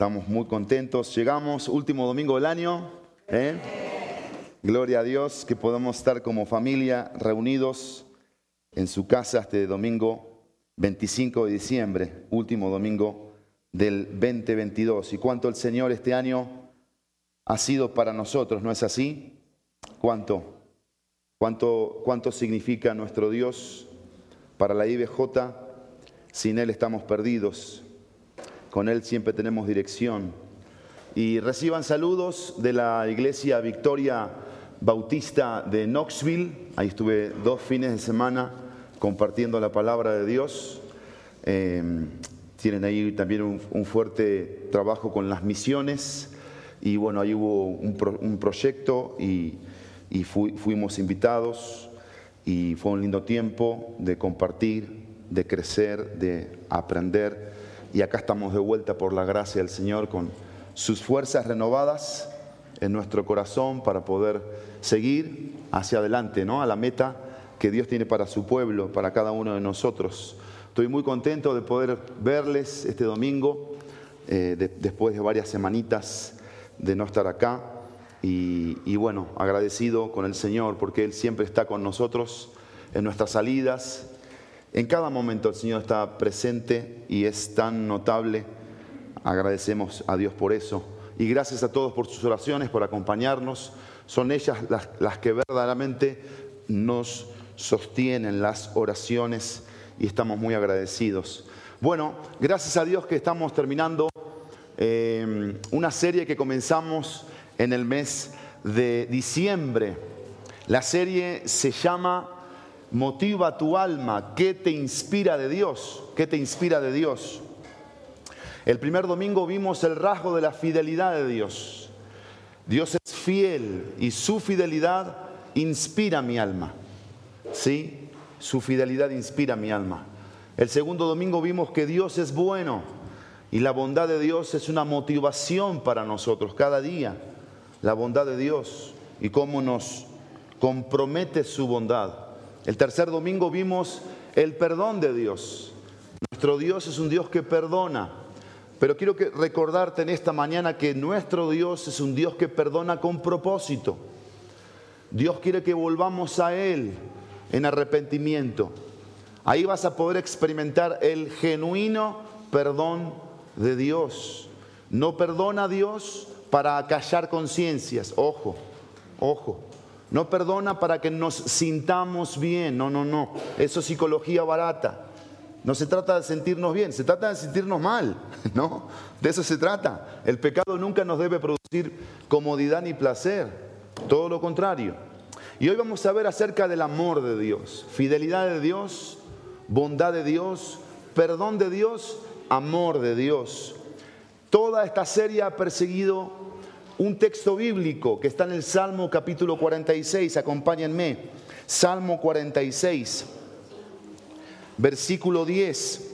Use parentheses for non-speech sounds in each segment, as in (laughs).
Estamos muy contentos. Llegamos, último domingo del año. ¿eh? Gloria a Dios que podamos estar como familia reunidos en su casa este domingo 25 de diciembre, último domingo del 2022. Y cuánto el Señor este año ha sido para nosotros, ¿no es así? ¿Cuánto? ¿Cuánto, cuánto significa nuestro Dios para la IBJ? Sin Él estamos perdidos. Con Él siempre tenemos dirección. Y reciban saludos de la iglesia Victoria Bautista de Knoxville. Ahí estuve dos fines de semana compartiendo la palabra de Dios. Eh, tienen ahí también un, fuerte trabajo con las misiones. Y bueno, ahí hubo un, proyecto y, fuimos invitados. Y fue un lindo tiempo de compartir, de crecer, de aprender y acá estamos de vuelta por la gracia del Señor con sus fuerzas renovadas en nuestro corazón para poder seguir hacia adelante, ¿no? A la meta que Dios tiene para su pueblo, para cada uno de nosotros. Estoy muy contento de poder verles este domingo, eh, después de varias semanitas de no estar acá. Y, y bueno, agradecido con el Señor porque Él siempre está con nosotros en nuestras salidas, en cada momento el Señor está presente y es tan notable. Agradecemos a Dios por eso. Y gracias a todos por sus oraciones, por acompañarnos. Son ellas las, que verdaderamente nos sostienen las oraciones y estamos muy agradecidos. Bueno, gracias a Dios que estamos terminando eh, una serie que comenzamos en el mes de diciembre. La serie se llama motiva tu alma? ¿Qué te inspira de Dios? ¿Qué te inspira de Dios? El primer domingo vimos el rasgo de la fidelidad de Dios. Dios es fiel y su fidelidad inspira mi alma. ¿Sí? Su fidelidad inspira mi alma. El segundo domingo vimos que Dios es bueno y la bondad de Dios es una motivación para nosotros cada día. La bondad de Dios y cómo nos compromete su bondad. El tercer domingo vimos el perdón de Dios. Nuestro Dios es un Dios que perdona. Pero quiero que recordarte en esta mañana que nuestro Dios es un Dios que perdona con propósito. Dios quiere que volvamos a Él en arrepentimiento. Ahí vas a poder experimentar el genuino perdón de Dios. No perdona a Dios para acallar conciencias. Ojo, ojo. No perdona para que nos sintamos bien. No, no, no. Eso es psicología barata. No se trata de sentirnos bien, se trata de sentirnos mal, (laughs) ¿no? De eso se trata. El pecado nunca nos debe producir comodidad ni placer, todo lo contrario. Y hoy vamos a ver acerca del amor de Dios, fidelidad de Dios, bondad de Dios, perdón de Dios, amor de Dios. Toda esta serie ha perseguido un texto bíblico que está en el Salmo capítulo 46, acompáñenme. Salmo 46, versículo 10.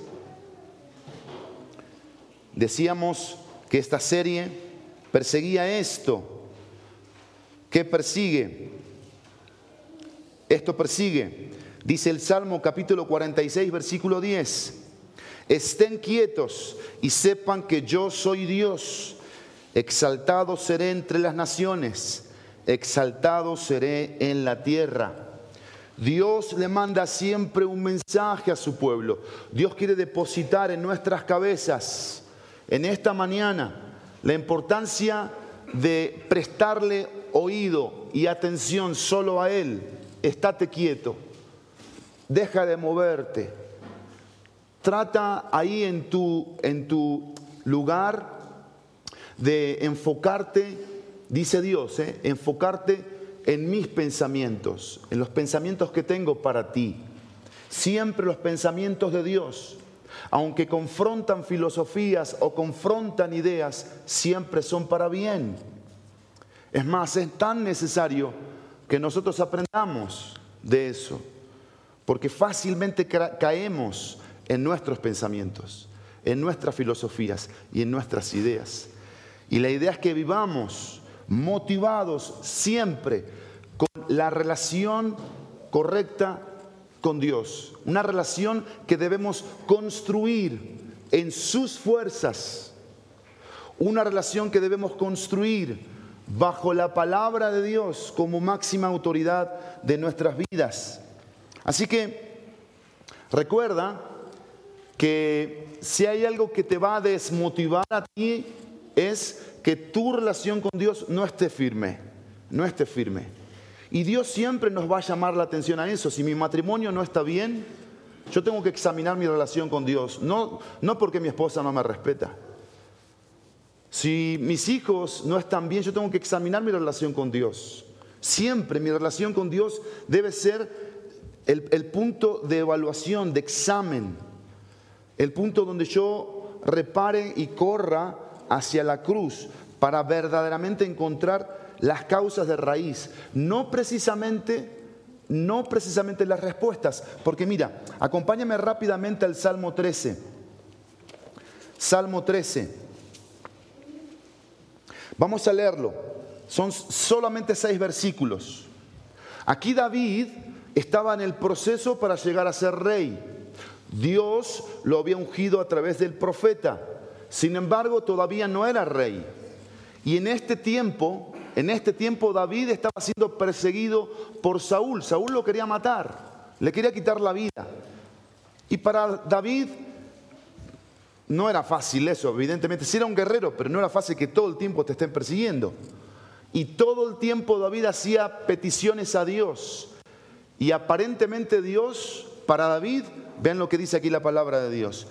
Decíamos que esta serie perseguía esto. ¿Qué persigue? Esto persigue. Dice el Salmo capítulo 46, versículo 10. Estén quietos y sepan que yo soy Dios. Exaltado seré entre las naciones, exaltado seré en la tierra. Dios le manda siempre un mensaje a su pueblo. Dios quiere depositar en nuestras cabezas, en esta mañana, la importancia de prestarle oído y atención solo a Él. Estate quieto, deja de moverte. Trata ahí en tu, en tu lugar de enfocarte, dice Dios, ¿eh? enfocarte en mis pensamientos, en los pensamientos que tengo para ti. Siempre los pensamientos de Dios, aunque confrontan filosofías o confrontan ideas, siempre son para bien. Es más, es tan necesario que nosotros aprendamos de eso, porque fácilmente caemos en nuestros pensamientos, en nuestras filosofías y en nuestras ideas. Y la idea es que vivamos motivados siempre con la relación correcta con Dios. Una relación que debemos construir en sus fuerzas. una relación que debemos construir bajo la palabra de Dios como máxima autoridad de nuestras vidas. Así que recuerda que si hay algo que te va a desmotivar a ti es que tu relación con Dios no esté firme, no esté firme. Y Dios siempre nos va a llamar la atención a eso. Si mi matrimonio no está bien, yo tengo que examinar mi relación con Dios. No, no porque mi esposa no me respeta. Si mis hijos no están bien, yo tengo que examinar mi relación con Dios. Siempre mi relación con Dios debe ser el, el punto de evaluación, de examen. El punto donde yo repare y corra hacia la cruz para verdaderamente encontrar las causas de raíz, no precisamente no precisamente las respuestas, porque mira, acompáñame rápidamente al Salmo 13. Salmo 13. Vamos a leerlo. Son solamente seis versículos. Aquí David estaba en el proceso para llegar a ser rey. Dios lo había ungido a través del profeta. Sin embargo, todavía no era rey. Y en este tiempo, en este tiempo David estaba siendo perseguido por Saúl. Saúl lo quería matar, le quería quitar la vida. Y para David no era fácil eso, evidentemente. Sí era un guerrero, pero no era fácil que todo el tiempo te estén persiguiendo. Y todo el tiempo David hacía peticiones a Dios. Y aparentemente Dios, para David, vean lo que dice aquí la palabra de Dios.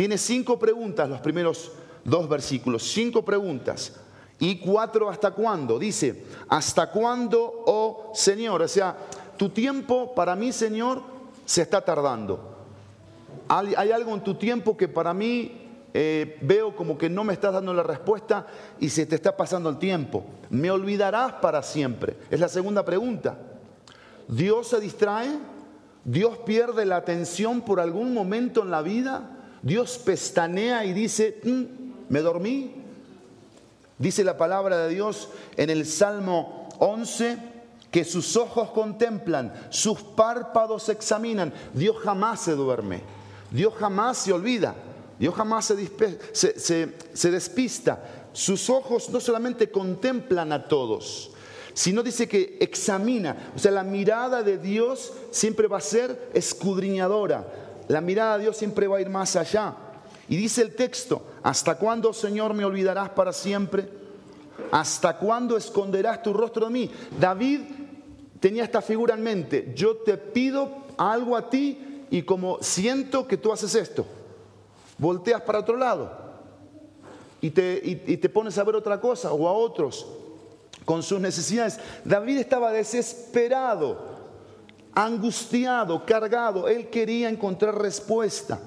Tiene cinco preguntas, los primeros dos versículos, cinco preguntas. Y cuatro, ¿hasta cuándo? Dice, ¿hasta cuándo, oh Señor? O sea, tu tiempo para mí, Señor, se está tardando. Hay, algo en tu tiempo que para mí eh, veo como que no me estás dando la respuesta y se te está pasando el tiempo. ¿Me olvidarás para siempre? Es la segunda pregunta. ¿Dios se distrae? ¿Dios pierde la atención por algún momento en la vida? Dios pestanea y dice, mm, me dormí. Dice la palabra de Dios en el Salmo 11 que sus ojos contemplan, sus párpados examinan. Dios jamás se duerme, Dios jamás se olvida, Dios jamás se, se despista. Sus ojos no solamente contemplan a todos, sino dice que examina. O sea, la mirada de Dios siempre va a ser escudriñadora. La mirada de Dios siempre va a ir más allá. Y dice el texto, ¿hasta cuándo, Señor, me olvidarás para siempre? ¿Hasta cuándo esconderás tu rostro de mí? David tenía esta figura en mente. Yo te pido algo a ti y como siento que tú haces esto, volteas para otro lado y te, y te pones a ver otra cosa o a otros con sus necesidades. David estaba desesperado, angustiado, cargado. Él quería encontrar respuesta.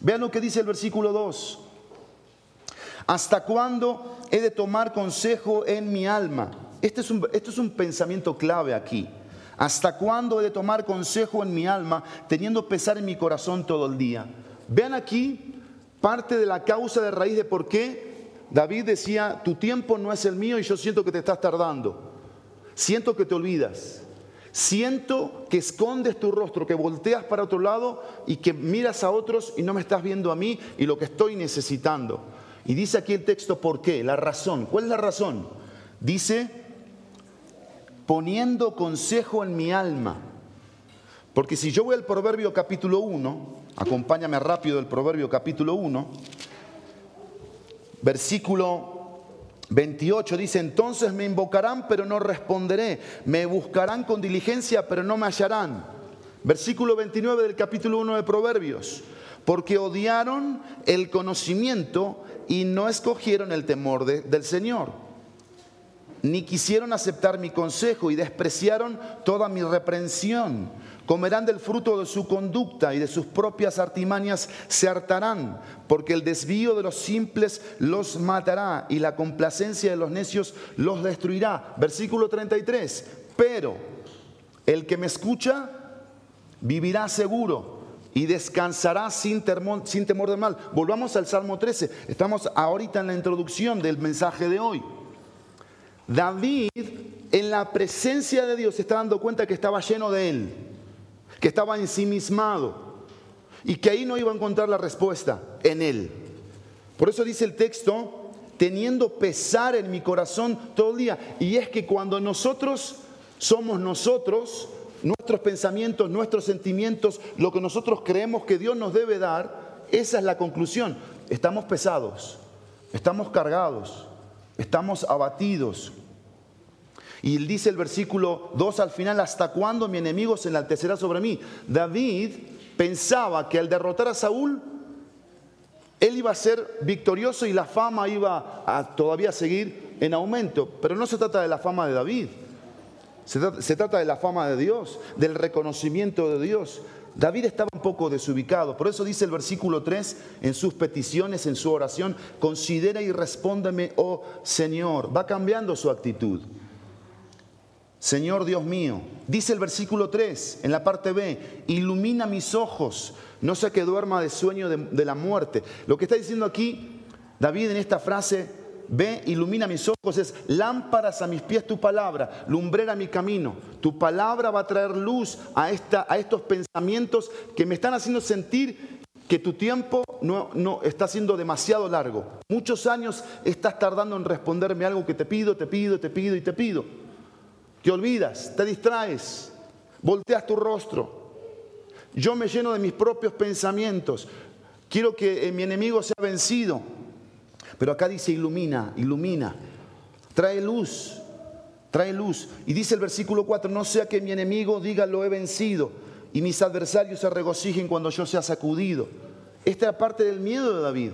Vean lo que dice el versículo 2. ¿Hasta cuándo he de tomar consejo en mi alma? Este es un, esto es un pensamiento clave aquí. ¿Hasta cuándo he de tomar consejo en mi alma teniendo pesar en mi corazón todo el día? Vean aquí parte de la causa de raíz de por qué David decía, tu tiempo no es el mío y yo siento que te estás tardando. Siento que te olvidas. Siento que escondes tu rostro, que volteas para otro lado y que miras a otros y no me estás viendo a mí y lo que estoy necesitando. Y dice aquí el texto por qué, la razón. ¿Cuál es la razón? Dice, poniendo consejo en mi alma. Porque si yo voy al Proverbio capítulo 1, acompáñame rápido el Proverbio capítulo 1, versículo 28 dice, entonces me invocarán, pero no responderé. Me buscarán con diligencia, pero no me hallarán. Versículo 29 del capítulo 1 de Proverbios. Porque odiaron el conocimiento y no escogieron el temor del Señor. Ni quisieron aceptar mi consejo y despreciaron toda mi reprensión. Comerán del fruto de su conducta y de sus propias artimañas se hartarán, porque el desvío de los simples los matará y la complacencia de los necios los destruirá. Versículo 33. Pero el que me escucha vivirá seguro y descansará sin sin temor de mal. Volvamos al Salmo 13. Estamos ahorita en la introducción del mensaje de hoy. David, en la presencia de Dios, se está dando cuenta que estaba lleno de él que estaba ensimismado y que ahí no iba a encontrar la respuesta en él. Por eso dice el texto, teniendo pesar en mi corazón todo el día. Y es que cuando nosotros somos nosotros, nuestros pensamientos, nuestros sentimientos, lo que nosotros creemos que Dios nos debe dar, esa es la conclusión. Estamos pesados, estamos cargados, estamos abatidos. Y dice el versículo 2 al final, ¿hasta cuándo mi enemigo se enaltecerá sobre mí? David pensaba que al derrotar a Saúl, él iba a ser victorioso y la fama iba a todavía seguir en aumento. Pero no se trata de la fama de David, se trata, de la fama de Dios, del reconocimiento de Dios. David estaba un poco desubicado, por eso dice el versículo 3 en sus peticiones, en su oración, considera y respóndeme, oh Señor. Va cambiando su actitud. Señor Dios mío, dice el versículo 3 en la parte B, ilumina mis ojos, no sea que duerma de sueño de, la muerte. Lo que está diciendo aquí David en esta frase, ve, ilumina mis ojos, es lámparas a mis pies tu palabra, lumbrera mi camino. Tu palabra va a traer luz a, esta, a estos pensamientos que me están haciendo sentir que tu tiempo no, no, está siendo demasiado largo. Muchos años estás tardando en responderme algo que te pido, te pido, te pido y te pido. Te olvidas, te distraes, volteas tu rostro. Yo me lleno de mis propios pensamientos. Quiero que mi enemigo sea vencido. Pero acá dice ilumina, ilumina. Trae luz, trae luz. Y dice el versículo 4, no sea que mi enemigo diga lo he vencido y mis adversarios se regocijen cuando yo sea sacudido. Esta es parte del miedo de David.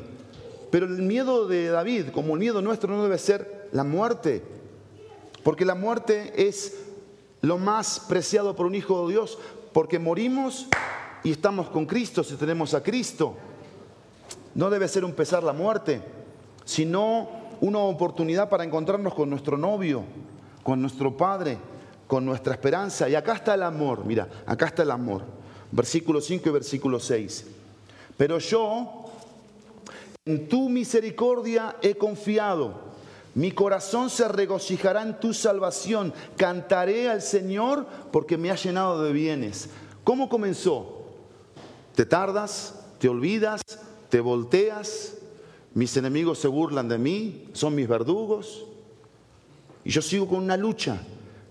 Pero el miedo de David, como el miedo nuestro, no debe ser la muerte. Porque la muerte es lo más preciado por un hijo de Dios, porque morimos y estamos con Cristo si tenemos a Cristo. No debe ser un pesar la muerte, sino una oportunidad para encontrarnos con nuestro novio, con nuestro Padre, con nuestra esperanza. Y acá está el amor, mira, acá está el amor. Versículo 5 y versículo 6. Pero yo en tu misericordia he confiado mi corazón se regocijará en tu salvación. Cantaré al Señor porque me ha llenado de bienes. ¿Cómo comenzó? ¿Te tardas? ¿Te olvidas? ¿Te volteas? Mis enemigos se burlan de mí, son mis verdugos. Y yo sigo con una lucha.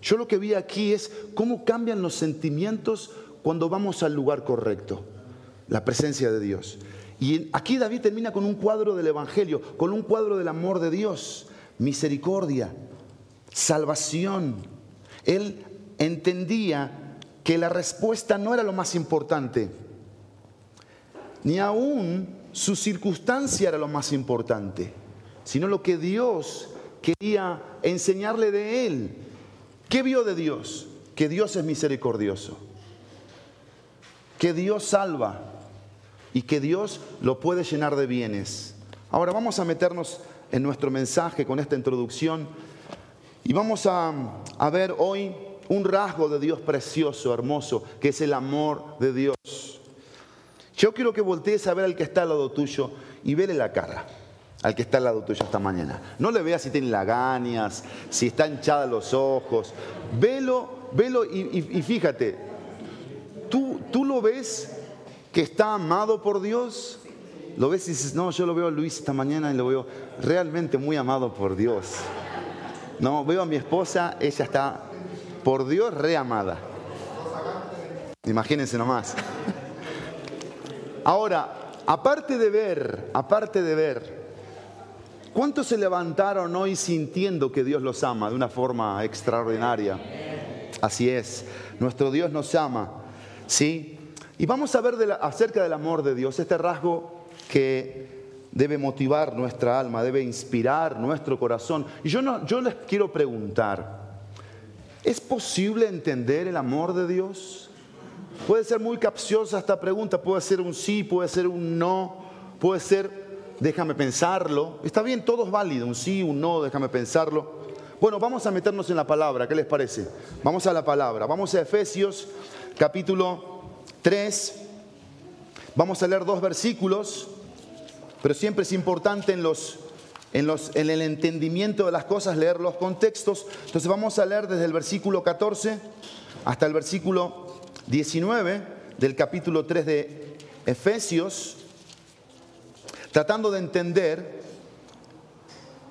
Yo lo que vi aquí es cómo cambian los sentimientos cuando vamos al lugar correcto, la presencia de Dios. Y aquí David termina con un cuadro del Evangelio, con un cuadro del amor de Dios misericordia, salvación. Él entendía que la respuesta no era lo más importante, ni aún su circunstancia era lo más importante, sino lo que Dios quería enseñarle de él. ¿Qué vio de Dios? Que Dios es misericordioso, que Dios salva y que Dios lo puede llenar de bienes. Ahora vamos a meternos en nuestro mensaje con esta introducción. Y vamos a, ver hoy un rasgo de Dios precioso, hermoso, que es el amor de Dios. Yo quiero que voltees a ver al que está al lado tuyo y vele la cara al que está al lado tuyo esta mañana. No le veas si tiene lagañas, si está hinchada los ojos. Velo, velo y, y fíjate, ¿tú, ¿tú lo ves que está amado por Dios? Lo ves y dices, no, yo lo veo a Luis esta mañana y lo veo realmente muy amado por Dios. No, veo a mi esposa, ella está por Dios reamada. Imagínense nomás. Ahora, aparte de ver, aparte de ver, ¿cuántos se levantaron hoy sintiendo que Dios los ama de una forma extraordinaria? Así es, nuestro Dios nos ama, ¿sí? Y vamos a ver acerca del amor de Dios, este rasgo que debe motivar nuestra alma, debe inspirar nuestro corazón. Y yo, no, yo les quiero preguntar, ¿es posible entender el amor de Dios? Puede ser muy capciosa esta pregunta, puede ser un sí, puede ser un no, puede ser, déjame pensarlo. Está bien, todo es válido, un sí, un no, déjame pensarlo. Bueno, vamos a meternos en la palabra, ¿qué les parece? Vamos a la palabra, vamos a Efesios capítulo 3, vamos a leer dos versículos pero siempre es importante en, los, en, los, en el entendimiento de las cosas leer los contextos. Entonces vamos a leer desde el versículo 14 hasta el versículo 19 del capítulo 3 de Efesios, tratando de entender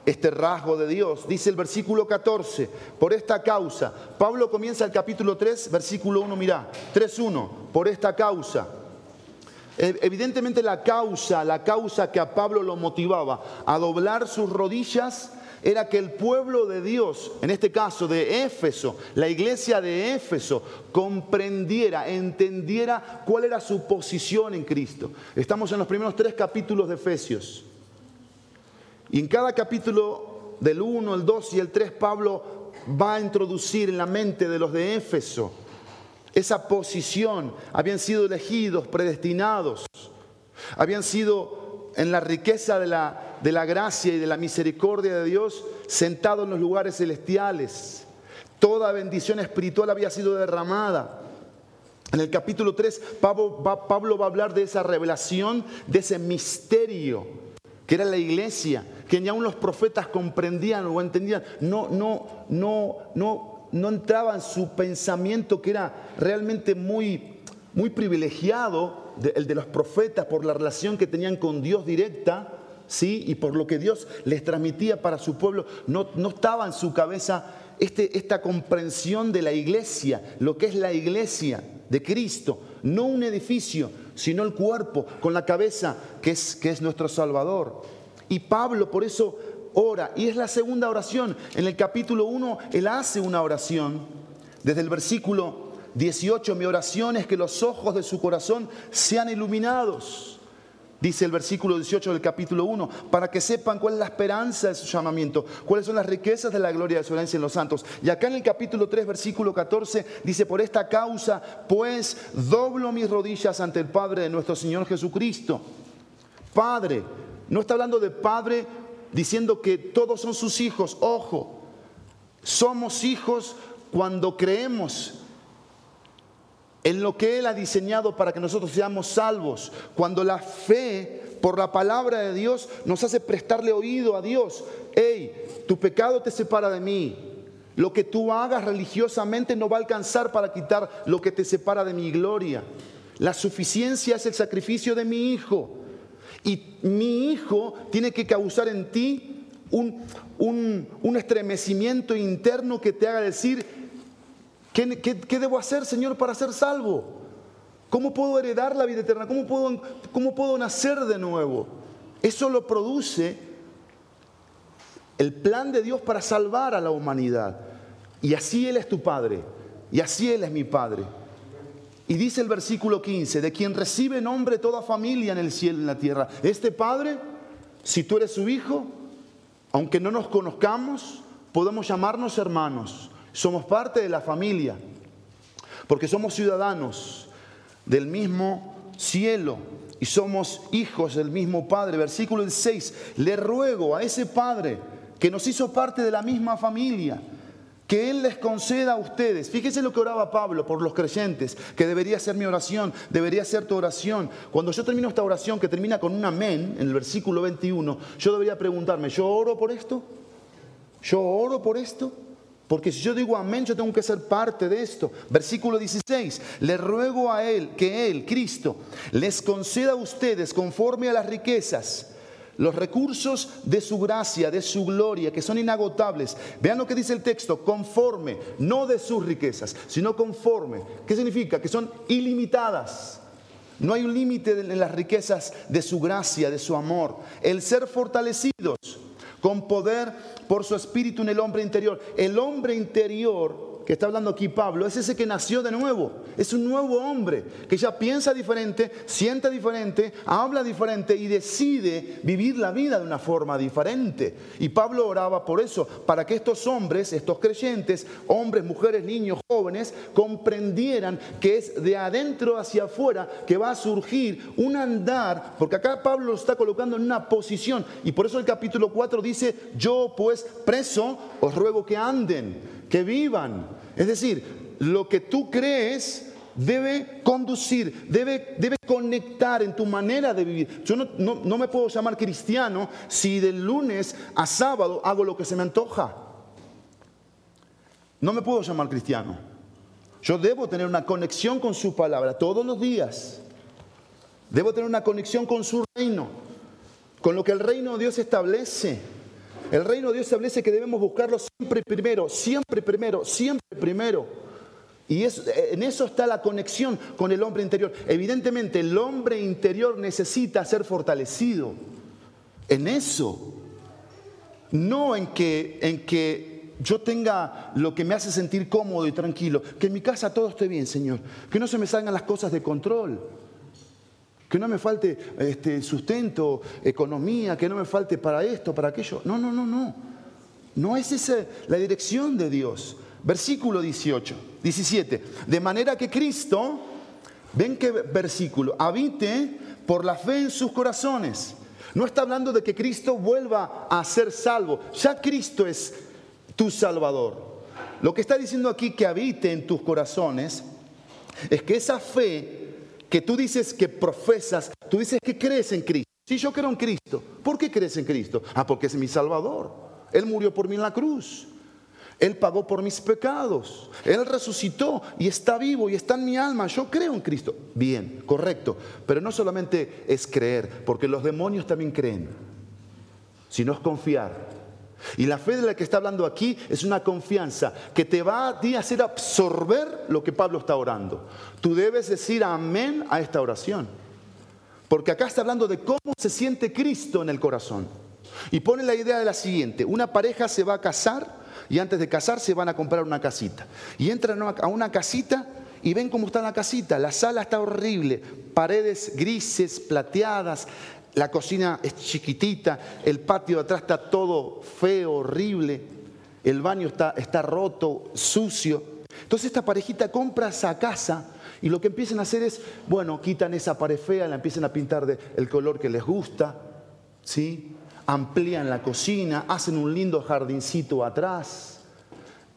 este rasgo de Dios. Dice el versículo 14, por esta causa. Pablo comienza el capítulo 3, versículo 1, mirá, 3.1, por esta causa. Evidentemente la causa, la causa que a Pablo lo motivaba a doblar sus rodillas era que el pueblo de Dios, en este caso de Éfeso, la iglesia de Éfeso, comprendiera, entendiera cuál era su posición en Cristo. Estamos en los primeros tres capítulos de Efesios. Y en cada capítulo del 1, el 2 y el 3, Pablo va a introducir en la mente de los de Éfeso esa posición. Habían sido elegidos, predestinados, habían sido en la riqueza de la, de la gracia y de la misericordia de Dios, sentado en los lugares celestiales. Toda bendición espiritual había sido derramada. En el capítulo 3, Pablo va, Pablo va a hablar de esa revelación, de ese misterio que era la iglesia, que ni aún los profetas comprendían o entendían. No, no, no, no, no entraba en su pensamiento que era realmente muy, muy privilegiado el de los profetas por la relación que tenían con Dios directa, ¿sí? Y por lo que Dios les transmitía para su pueblo, no, no estaba en su cabeza este, esta comprensión de la iglesia, lo que es la iglesia de Cristo, no un edificio, sino el cuerpo, con la cabeza que es, que es nuestro Salvador. Y Pablo por eso ora, y es la segunda oración. En el capítulo 1, él hace una oración, desde el versículo 18, mi oración es que los ojos de su corazón sean iluminados. Dice el versículo 18 del capítulo 1, para que sepan cuál es la esperanza de su llamamiento, cuáles son las riquezas de la gloria de su herencia en los santos. Y acá en el capítulo 3, versículo 14, dice, por esta causa, pues doblo mis rodillas ante el Padre de nuestro Señor Jesucristo. Padre, no está hablando de Padre diciendo que todos son sus hijos, ojo, somos hijos cuando creemos en lo que Él ha diseñado para que nosotros seamos salvos. Cuando la fe por la palabra de Dios nos hace prestarle oído a Dios. Hey, tu pecado te separa de mí. Lo que tú hagas religiosamente no va a alcanzar para quitar lo que te separa de mi gloria. La suficiencia es el sacrificio de mi hijo. Y mi hijo tiene que causar en ti un, un, un estremecimiento interno que te haga decir, ¿Qué, debo hacer, Señor, para ser salvo? ¿Cómo puedo heredar la vida eterna? ¿Cómo puedo, ¿Cómo puedo nacer de nuevo? Eso lo produce el plan de Dios para salvar a la humanidad. Y así Él es tu Padre. Y así Él es mi Padre. Y dice el versículo 15, de quien recibe nombre toda familia en el cielo y en la tierra. Este Padre, si tú eres su Hijo, aunque no nos conozcamos, podemos llamarnos hermanos. Somos parte de la familia, porque somos ciudadanos del mismo cielo y somos hijos del mismo Padre. Versículo 6, le ruego a ese Padre que nos hizo parte de la misma familia, que Él les conceda a ustedes. Fíjese lo que oraba Pablo por los creyentes, que debería ser mi oración, debería ser tu oración. Cuando yo termino esta oración que termina con un amén, en el versículo 21, yo debería preguntarme, ¿yo oro por esto? ¿Yo oro por esto? Porque si yo digo amén, yo tengo que ser parte de esto. Versículo 16, le ruego a Él que Él, Cristo, les conceda a ustedes conforme a las riquezas los recursos de su gracia, de su gloria, que son inagotables. Vean lo que dice el texto, conforme, no de sus riquezas, sino conforme. ¿Qué significa? Que son ilimitadas. No hay un límite en las riquezas de su gracia, de su amor. El ser fortalecidos con poder por su espíritu en el hombre interior. El hombre interior que está hablando aquí Pablo es ese que nació de nuevo, es un nuevo hombre que ya piensa diferente, siente diferente, habla diferente y decide vivir la vida de una forma diferente. Y Pablo oraba por eso, para que estos hombres, estos creyentes, hombres, mujeres, niños, jóvenes, comprendieran que es de adentro hacia afuera que va a surgir un andar, porque acá Pablo lo está colocando en una posición. Y por eso el capítulo 4 dice, yo pues preso os ruego que anden que vivan. Es decir, lo que tú crees debe conducir, debe, debe conectar en tu manera de vivir. Yo no, no, me puedo llamar cristiano si del lunes a sábado hago lo que se me antoja. No me puedo llamar cristiano. Yo debo tener una conexión con su palabra todos los días. Debo tener una conexión con su reino, con lo que el reino de Dios establece. El reino de Dios establece que debemos buscarlo siempre primero, siempre primero, siempre primero. Y en eso está la conexión con el hombre interior. Evidentemente el hombre interior necesita ser fortalecido. En eso. No en que, en que yo tenga lo que me hace sentir cómodo y tranquilo. Que en mi casa todo esté bien, Señor. Que no se me salgan las cosas de control. Que no me falte este, sustento, economía, que no me falte para esto, para aquello. No, no, no, no. No es esa la dirección de Dios. Versículo 18, 17. De manera que Cristo, ven qué versículo, habite por la fe en sus corazones. No está hablando de que Cristo vuelva a ser salvo. Ya Cristo es tu Salvador. Lo que está diciendo aquí que habite en tus corazones es que esa fe que tú dices que profesas, tú dices que crees en Cristo. Si yo creo en Cristo, ¿por qué crees en Cristo? Ah, porque es mi Salvador. Él murió por mí en la cruz. Él pagó por mis pecados. Él resucitó y está vivo y está en mi alma. Yo creo en Cristo. Bien, correcto. Pero no solamente es creer, porque los demonios también creen, sino es confiar. Y la fe de la que está hablando aquí es una confianza que te va a hacer absorber lo que Pablo está orando. Tú debes decir amén a esta oración. Porque acá está hablando de cómo se siente Cristo en el corazón. Y pone la idea de la siguiente, una pareja se va a casar y antes de casarse van a comprar una casita. Y entran a una casita y ven cómo está la casita. La sala está horrible, paredes grises, plateadas, la cocina es chiquitita, el patio de atrás está todo feo, horrible, el baño está, está roto, sucio. Entonces esta parejita compra esa casa y lo que empiezan a hacer es, bueno, quitan esa pared fea, la empiezan a pintar del color que les gusta, ¿sí? amplían la cocina, hacen un lindo jardincito atrás.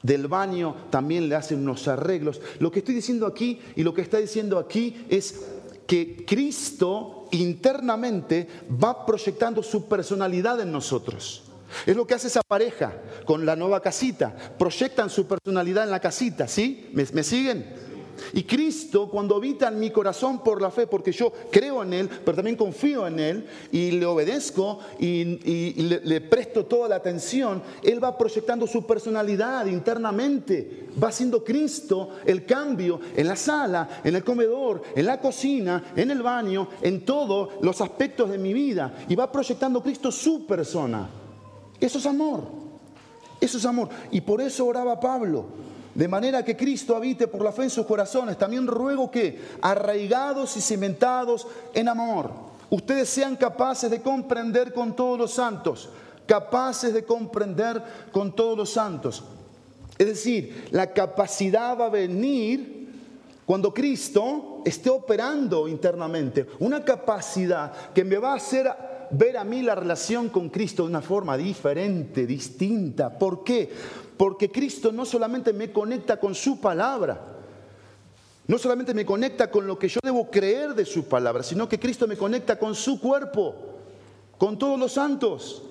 Del baño también le hacen unos arreglos. Lo que estoy diciendo aquí y lo que está diciendo aquí es que Cristo internamente va proyectando su personalidad en nosotros. Es lo que hace esa pareja con la nueva casita. Proyectan su personalidad en la casita, ¿sí? ¿Me, me siguen? Y Cristo, cuando habita en mi corazón por la fe, porque yo creo en Él, pero también confío en Él y le obedezco y, le, presto toda la atención, Él va proyectando su personalidad internamente. Va haciendo Cristo el cambio en la sala, en el comedor, en la cocina, en el baño, en todos los aspectos de mi vida. Y va proyectando Cristo su persona. Eso es amor. Eso es amor. Y por eso oraba Pablo de manera que Cristo habite por la fe en sus corazones. También ruego que, arraigados y cimentados en amor, ustedes sean capaces de comprender con todos los santos, capaces de comprender con todos los santos. Es decir, la capacidad va a venir cuando Cristo esté operando internamente, una capacidad que me va a hacer ver a mí la relación con Cristo de una forma diferente, distinta. ¿Por qué? Porque Cristo no solamente me conecta con su palabra, no solamente me conecta con lo que yo debo creer de su palabra, sino que Cristo me conecta con su cuerpo, con todos los santos.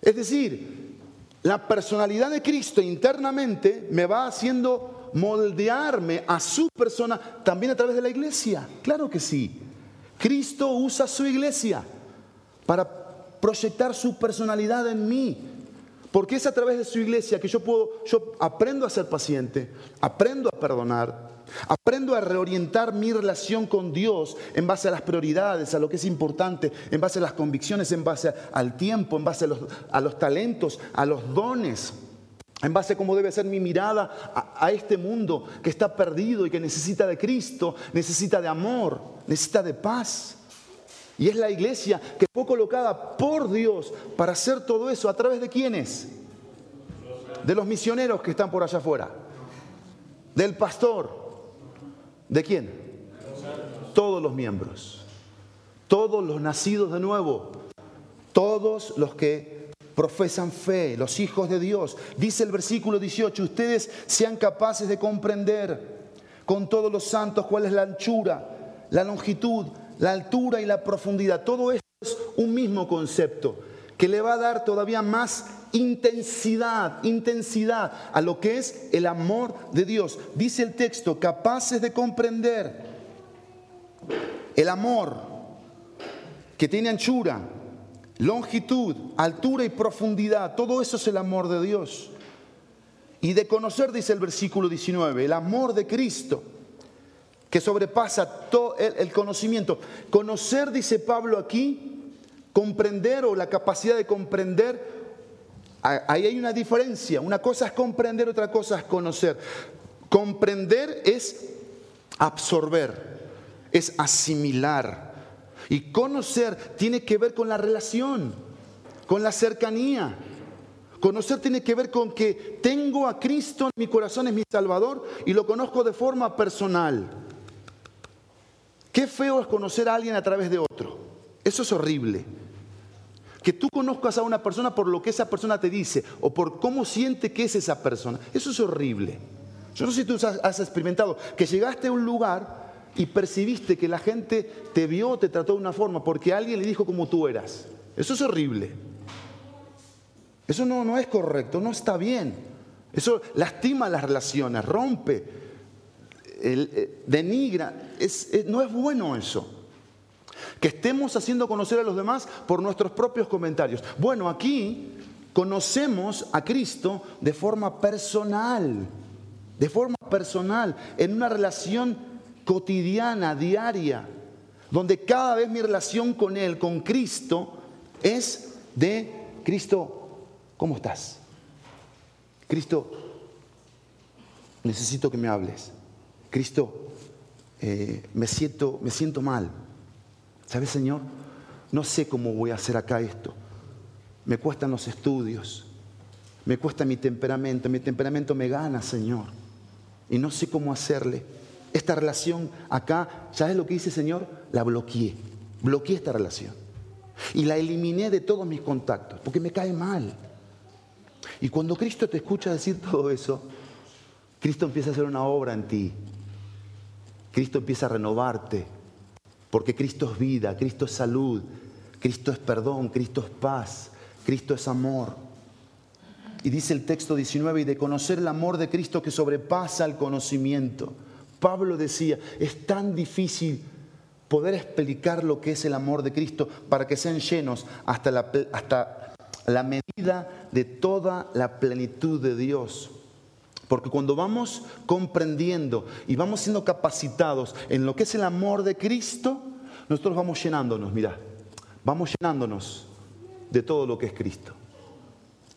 Es decir, la personalidad de Cristo internamente me va haciendo moldearme a su persona también a través de la iglesia. Claro que sí. Cristo usa su iglesia para proyectar su personalidad en mí. Porque es a través de su iglesia que yo puedo, yo aprendo a ser paciente, aprendo a perdonar, aprendo a reorientar mi relación con Dios en base a las prioridades, a lo que es importante, en base a las convicciones, en base al tiempo, en base a los, talentos, a los dones en base a cómo debe ser mi mirada a, este mundo que está perdido y que necesita de Cristo, necesita de amor, necesita de paz. Y es la iglesia que fue colocada por Dios para hacer todo eso. ¿A través de quiénes? De los misioneros que están por allá afuera. Del pastor. ¿De quién? Todos los miembros. Todos los nacidos de nuevo. Todos los que profesan fe, los hijos de Dios. Dice el versículo 18, ustedes sean capaces de comprender con todos los santos cuál es la anchura, la longitud, la altura y la profundidad. Todo esto es un mismo concepto que le va a dar todavía más intensidad, intensidad a lo que es el amor de Dios. Dice el texto, capaces de comprender el amor que tiene anchura, longitud, altura y profundidad. Todo eso es el amor de Dios. Y de conocer, dice el versículo 19, el amor de Cristo, que sobrepasa todo el, conocimiento. Conocer, dice Pablo aquí, comprender o la capacidad de comprender, ahí hay una diferencia. Una cosa es comprender, otra cosa es conocer. Comprender es absorber, es asimilar. Y conocer tiene que ver con la relación, con la cercanía. Conocer tiene que ver con que tengo a Cristo en mi corazón, es mi Salvador, y lo conozco de forma personal. Qué feo es conocer a alguien a través de otro. Eso es horrible. Que tú conozcas a una persona por lo que esa persona te dice o por cómo siente que es esa persona. Eso es horrible. Yo no sé si tú has experimentado que llegaste a un lugar y percibiste que la gente te vio, te trató de una forma porque alguien le dijo como tú eras. Eso es horrible. Eso no, no es correcto, no está bien. Eso lastima las relaciones, rompe, eh, denigra. no es bueno eso. Que estemos haciendo conocer a los demás por nuestros propios comentarios. Bueno, aquí conocemos a Cristo de forma personal de forma personal, en una relación cotidiana, diaria, donde cada vez mi relación con Él, con Cristo, es de Cristo, ¿cómo estás? Cristo, necesito que me hables. Cristo, eh, me, siento, me siento mal. ¿Sabes, Señor? No sé cómo voy a hacer acá esto. Me cuestan los estudios. Me cuesta mi temperamento. Mi temperamento me gana, Señor y no sé cómo hacerle. Esta relación acá, ¿sabes lo que dice Señor? La bloqueé. Bloqueé esta relación. Y la eliminé de todos mis contactos, porque me cae mal. Y cuando Cristo te escucha decir todo eso, Cristo empieza a hacer una obra en ti. Cristo empieza a renovarte, porque Cristo es vida, Cristo es salud, Cristo es perdón, Cristo es paz, Cristo es amor. Y dice el texto 19, y de conocer el amor de Cristo que sobrepasa el conocimiento. Pablo decía, es tan difícil poder explicar lo que es el amor de Cristo para que sean llenos hasta la, hasta la medida de toda la plenitud de Dios. Porque cuando vamos comprendiendo y vamos siendo capacitados en lo que es el amor de Cristo, nosotros vamos llenándonos, mira, vamos llenándonos de todo lo que es Cristo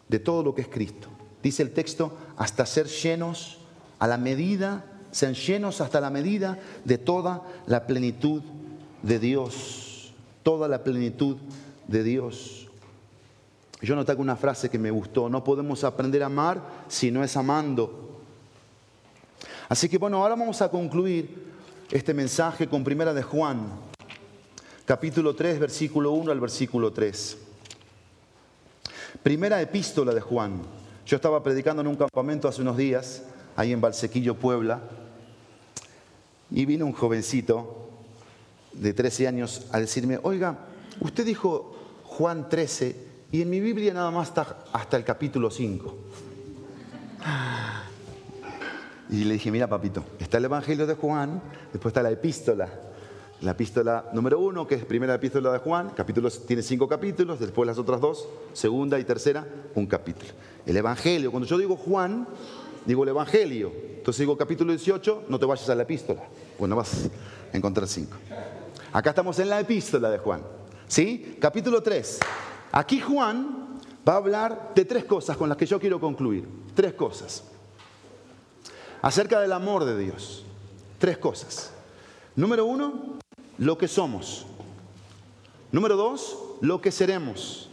de todo lo que es Cristo. Dice el texto, hasta ser llenos a la medida, sean llenos hasta la medida de toda la plenitud de Dios. Toda la plenitud de Dios. Yo noté una frase que me gustó, no podemos aprender a amar si no es amando. Así que bueno, ahora vamos a concluir este mensaje con Primera de Juan, capítulo 3, versículo 1 al versículo 3. Primera epístola de Juan. Yo estaba predicando en un campamento hace unos días, ahí en Valsequillo, Puebla, y vino un jovencito de 13 años a decirme, oiga, usted dijo Juan 13 y en mi Biblia nada más está hasta el capítulo 5. Y le dije, mira papito, está el Evangelio de Juan, después está la epístola la epístola número uno, que es primera epístola de Juan, capítulos, tiene cinco capítulos, después las otras dos, segunda y tercera, un capítulo. El Evangelio, cuando yo digo Juan, digo el Evangelio. Entonces digo capítulo 18, no te vayas a la epístola, pues no vas a encontrar cinco. Acá estamos en la epístola de Juan. ¿Sí? Capítulo 3. Aquí Juan va a hablar de tres cosas con las que yo quiero concluir. Tres cosas. Acerca del amor de Dios. Tres cosas. Número uno, lo que somos. Número dos, lo que seremos.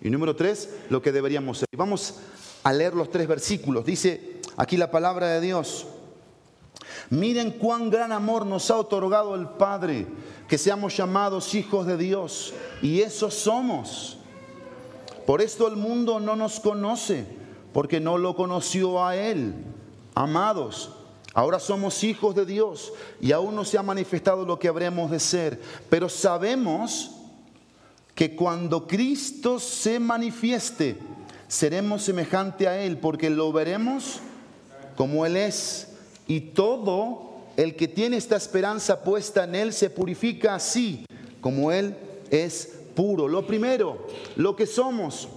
Y número tres, lo que deberíamos ser. Vamos a leer los tres versículos. Dice aquí la palabra de Dios. Miren cuán gran amor nos ha otorgado el Padre, que seamos llamados hijos de Dios. Y eso somos. Por esto el mundo no nos conoce, porque no lo conoció a Él. Amados, Ahora somos hijos de Dios y aún no se ha manifestado lo que habremos de ser, pero sabemos que cuando Cristo se manifieste, seremos semejante a Él, porque lo veremos como Él es. Y todo el que tiene esta esperanza puesta en Él se purifica así, como Él es puro. Lo primero, lo que somos.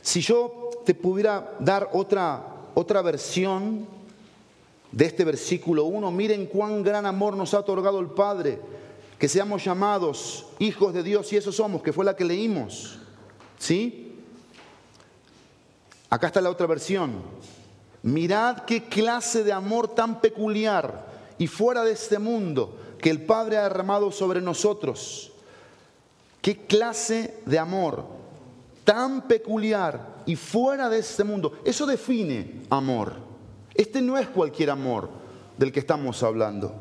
Si yo te pudiera dar otra, otra versión de este versículo 1, miren cuán gran amor nos ha otorgado el Padre, que seamos llamados hijos de Dios y eso somos, que fue la que leímos. ¿Sí? Acá está la otra versión. Mirad qué clase de amor tan peculiar y fuera de este mundo que el Padre ha derramado sobre nosotros. Qué clase de amor tan peculiar y fuera de este mundo. Eso define amor. Este no es cualquier amor del que estamos hablando.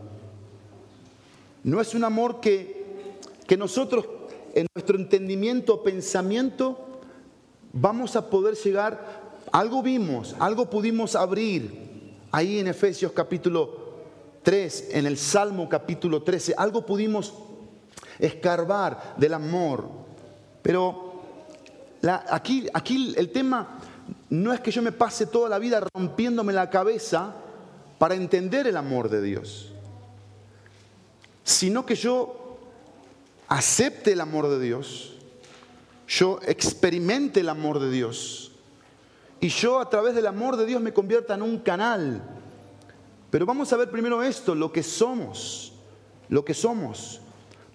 No es un amor que, que nosotros en nuestro entendimiento, pensamiento, vamos a poder llegar, algo vimos, algo pudimos abrir ahí en Efesios capítulo 3, en el Salmo capítulo 13, algo pudimos escarbar del amor. Pero aquí, aquí el tema no es que yo me pase toda la vida rompiéndome la cabeza para entender el amor de Dios, sino que yo acepte el amor de Dios, yo experimente el amor de Dios y yo a través del amor de Dios me convierta en un canal. Pero vamos a ver primero esto, lo que somos, lo que somos.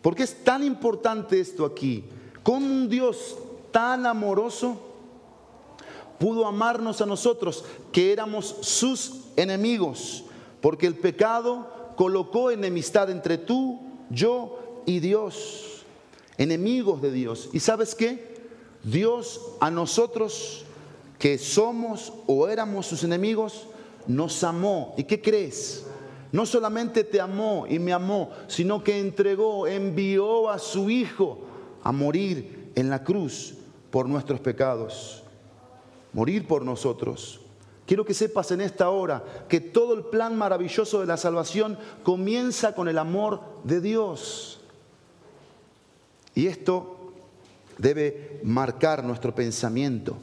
¿Por qué es tan importante esto aquí? ¿Cómo un Dios tan amoroso pudo amarnos a nosotros que éramos sus enemigos? Porque el pecado colocó enemistad entre tú, yo y Dios, enemigos de Dios. ¿Y sabes qué? Dios a nosotros que somos o éramos sus enemigos, nos amó. ¿Y qué crees? No solamente te amó y me amó, sino que entregó, envió a su Hijo a morir en la cruz por nuestros pecados, morir por nosotros. Quiero que sepas en esta hora que todo el plan maravilloso de la salvación comienza con el amor de Dios. Y esto debe marcar nuestro pensamiento.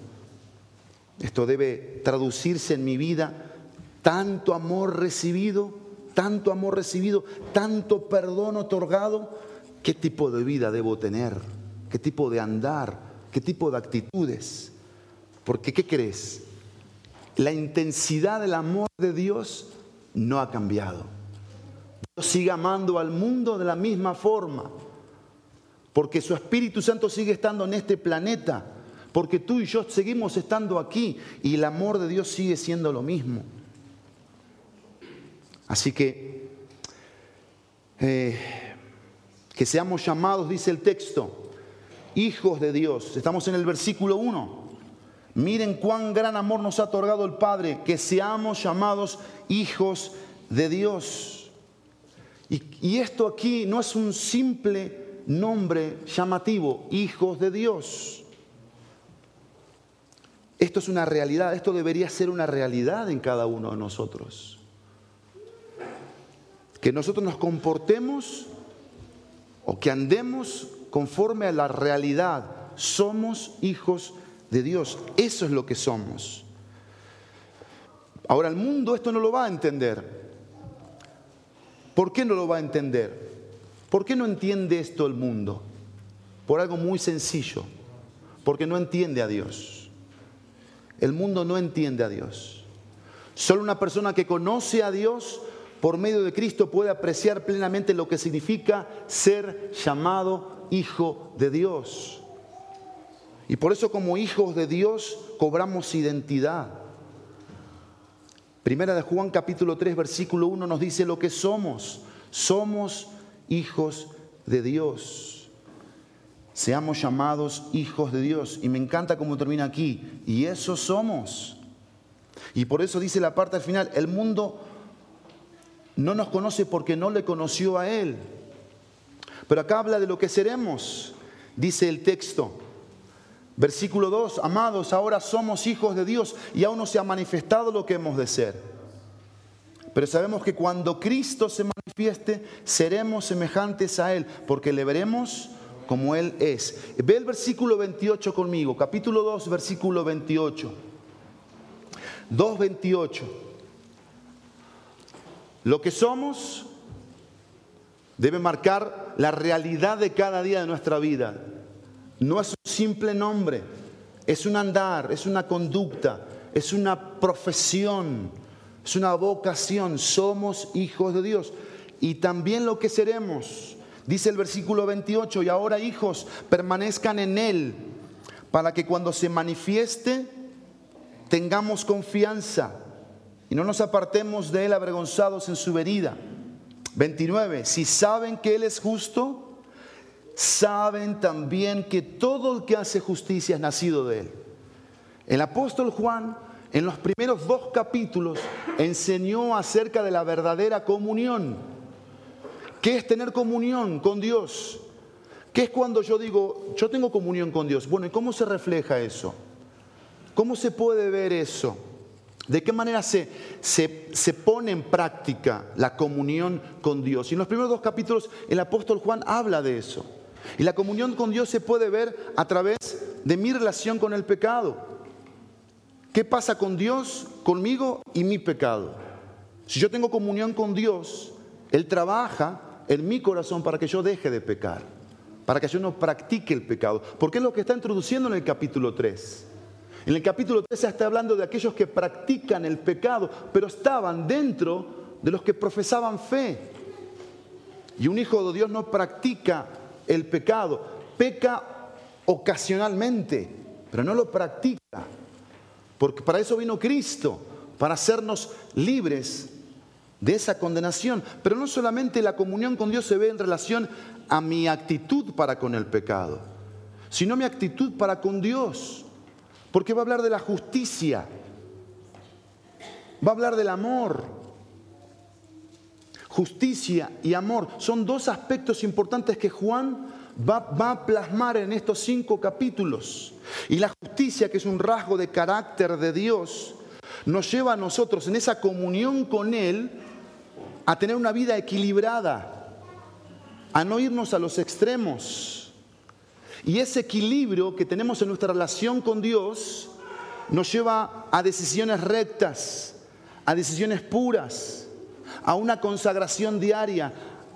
Esto debe traducirse en mi vida. Tanto amor recibido tanto amor recibido, tanto perdón otorgado, ¿qué tipo de vida debo tener? ¿Qué tipo de andar? ¿Qué tipo de actitudes? Porque, ¿qué crees? La intensidad del amor de Dios no ha cambiado. Dios sigue amando al mundo de la misma forma, porque su Espíritu Santo sigue estando en este planeta, porque tú y yo seguimos estando aquí y el amor de Dios sigue siendo lo mismo. Así que, eh, que seamos llamados, dice el texto, hijos de Dios. Estamos en el versículo 1. Miren cuán gran amor nos ha otorgado el Padre, que seamos llamados hijos de Dios. Y, y, esto aquí no es un simple nombre llamativo, hijos de Dios. Esto es una realidad, esto debería ser una realidad en cada uno de nosotros que nosotros nos comportemos o que andemos conforme a la realidad. Somos hijos de Dios. Eso es lo que somos. Ahora el mundo esto no lo va a entender. ¿Por qué no lo va a entender? ¿Por qué no entiende esto el mundo? Por algo muy sencillo. Porque no entiende a Dios. El mundo no entiende a Dios. Solo una persona que conoce a Dios por medio de Cristo puede apreciar plenamente lo que significa ser llamado hijo de Dios. Y por eso como hijos de Dios cobramos identidad. Primera de Juan capítulo 3 versículo 1 nos dice lo que somos. Somos hijos de Dios. Seamos llamados hijos de Dios. Y me encanta cómo termina aquí. Y eso somos. Y por eso dice la parte al final, el mundo no nos conoce porque no le conoció a Él. Pero acá habla de lo que seremos, dice el texto. Versículo 2, amados, ahora somos hijos de Dios y aún no se ha manifestado lo que hemos de ser. Pero sabemos que cuando Cristo se manifieste, seremos semejantes a Él, porque le veremos como Él es. Ve el versículo 28 conmigo, capítulo 2, versículo 28. 2.28. Lo que somos debe marcar la realidad de cada día de nuestra vida. no es un simple nombre, es un andar, es una conducta, es una profesión, es una vocación. Somos hijos de Dios. Y también lo que seremos, dice el versículo 28, y ahora hijos, permanezcan en Él, para que cuando se manifieste tengamos confianza y no nos apartemos de Él avergonzados en su venida. 29. Si saben que Él es justo, saben también que todo el que hace justicia es nacido de Él. El apóstol Juan en los primeros dos capítulos enseñó acerca de la verdadera comunión. ¿Qué es tener comunión con Dios? ¿Qué es cuando yo digo, yo tengo comunión con Dios? Bueno, ¿y cómo se refleja eso? ¿Cómo se puede ver eso? ¿De qué manera se, se, pone en práctica la comunión con Dios? Y en los primeros dos capítulos el apóstol Juan habla de eso. Y la comunión con Dios se puede ver a través de mi relación con el pecado. ¿Qué pasa con Dios, conmigo y mi pecado? Si yo tengo comunión con Dios, Él trabaja en mi corazón para que yo deje de pecar, para que yo no practique el pecado. Porque es lo que está introduciendo en el capítulo 3. En el capítulo 13 está hablando de aquellos que practican el pecado, pero estaban dentro de los que profesaban fe. Y un hijo de Dios no practica el pecado, peca ocasionalmente, pero no lo practica. Porque para eso vino Cristo, para hacernos libres de esa condenación. Pero no solamente la comunión con Dios se ve en relación a mi actitud para con el pecado, sino mi actitud para con Dios porque va a hablar de la justicia, va a hablar del amor. Justicia y amor son dos aspectos importantes que Juan va, a plasmar en estos cinco capítulos. Y la justicia, que es un rasgo de carácter de Dios, nos lleva a nosotros en esa comunión con Él a tener una vida equilibrada, a no irnos a los extremos y ese equilibrio que tenemos en nuestra relación con Dios nos lleva a decisiones rectas, a decisiones puras, a una consagración diaria,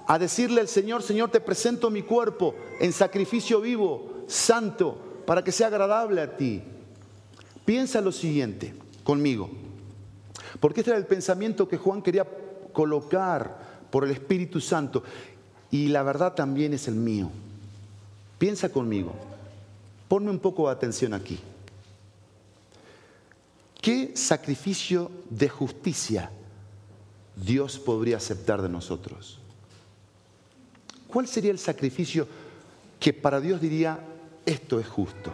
a decirle al Señor, Señor, te presento mi cuerpo en sacrificio vivo, santo, para que sea agradable a ti. Piensa lo siguiente conmigo, porque este era el pensamiento que Juan quería colocar por el Espíritu Santo y la verdad también es el mío. Piensa conmigo, ponme un poco de atención aquí. ¿Qué sacrificio de justicia Dios podría aceptar de nosotros? ¿Cuál sería el sacrificio que para Dios diría, esto es justo,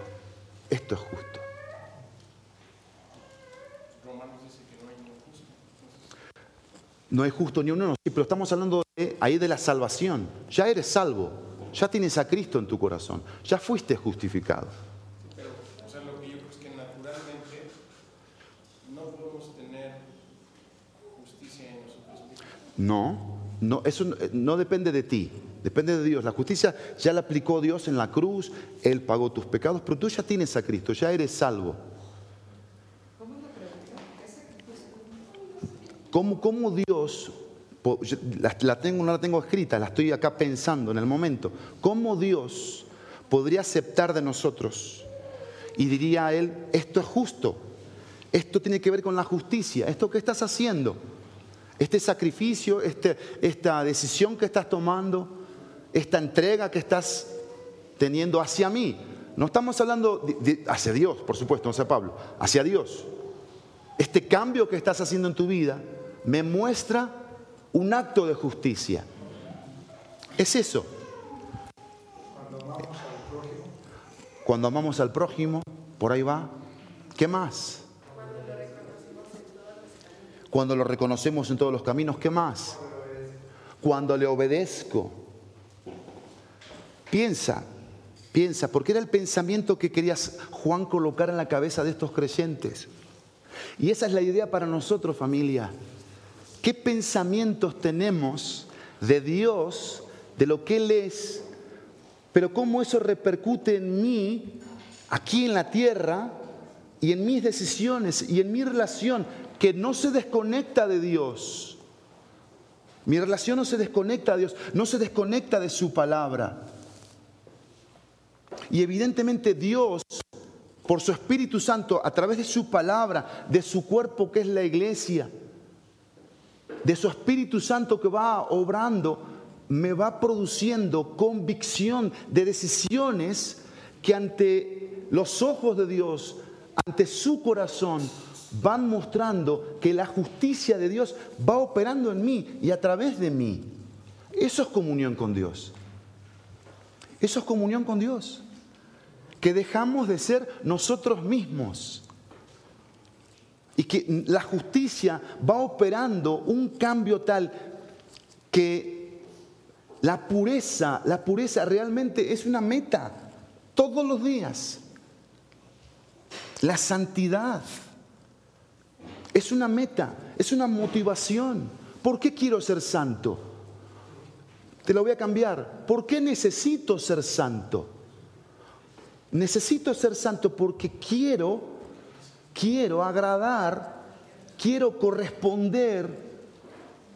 esto es justo? No es justo ni uno, no, pero estamos hablando ahí de la salvación. Ya eres salvo. Ya tienes a Cristo en tu corazón. Ya fuiste justificado. Pero, o sea, lo que yo creo es que naturalmente no podemos tener justicia en nosotros mismos. No, no, eso no depende de ti. Depende de Dios. La justicia ya la aplicó Dios en la cruz. Él pagó tus pecados, pero tú ya tienes a Cristo, ya eres salvo. ¿Cómo, cómo Dios la, tengo, no la tengo escrita, la estoy acá pensando en el momento. ¿Cómo Dios podría aceptar de nosotros? Y diría a Él, esto es justo, esto tiene que ver con la justicia, esto que estás haciendo, este sacrificio, este, esta decisión que estás tomando, esta entrega que estás teniendo hacia mí. No estamos hablando hacia Dios, por supuesto, no hacia Pablo, hacia Dios. Este cambio que estás haciendo en tu vida me muestra un acto de justicia. Es eso. Cuando amamos al prójimo, por ahí va. ¿Qué más? Cuando lo reconocemos en todos los caminos, ¿qué más? Cuando le obedezco. Piensa, piensa, porque era el pensamiento que querías Juan colocar en la cabeza de estos creyentes. Y esa es la idea para nosotros, familia. ¿Qué pensamientos tenemos de Dios, de lo que Él es, pero cómo eso repercute en mí, aquí en la tierra, y en mis decisiones y en mi relación, que no se desconecta de Dios? Mi relación no se desconecta de Dios, no se desconecta de su palabra. Y evidentemente Dios, por su Espíritu Santo, a través de su palabra, de su cuerpo que es la iglesia, de su Espíritu Santo que va obrando, me va produciendo convicción de decisiones que ante los ojos de Dios, ante su corazón, van mostrando que la justicia de Dios va operando en mí y a través de mí. Eso es comunión con Dios. Eso es comunión con Dios. Que dejamos de ser nosotros mismos. Y que la justicia va operando un cambio tal que la pureza, la pureza realmente es una meta todos los días. La santidad es una meta, es una motivación. ¿Por qué quiero ser santo? Te lo voy a cambiar. ¿Por qué necesito ser santo? Necesito ser santo porque quiero, quiero agradar, quiero corresponder,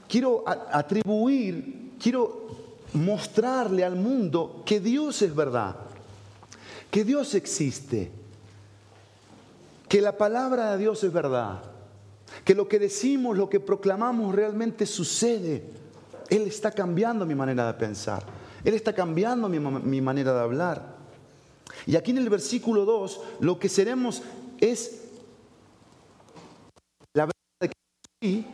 quiero atribuir, quiero mostrarle al mundo que Dios es verdad, que Dios existe, que la palabra de Dios es verdad, que lo que decimos, lo que proclamamos realmente sucede. Él está cambiando mi manera de pensar, Él está cambiando mi, manera de hablar. Y aquí en el versículo 2, lo que seremos es la verdad que sí,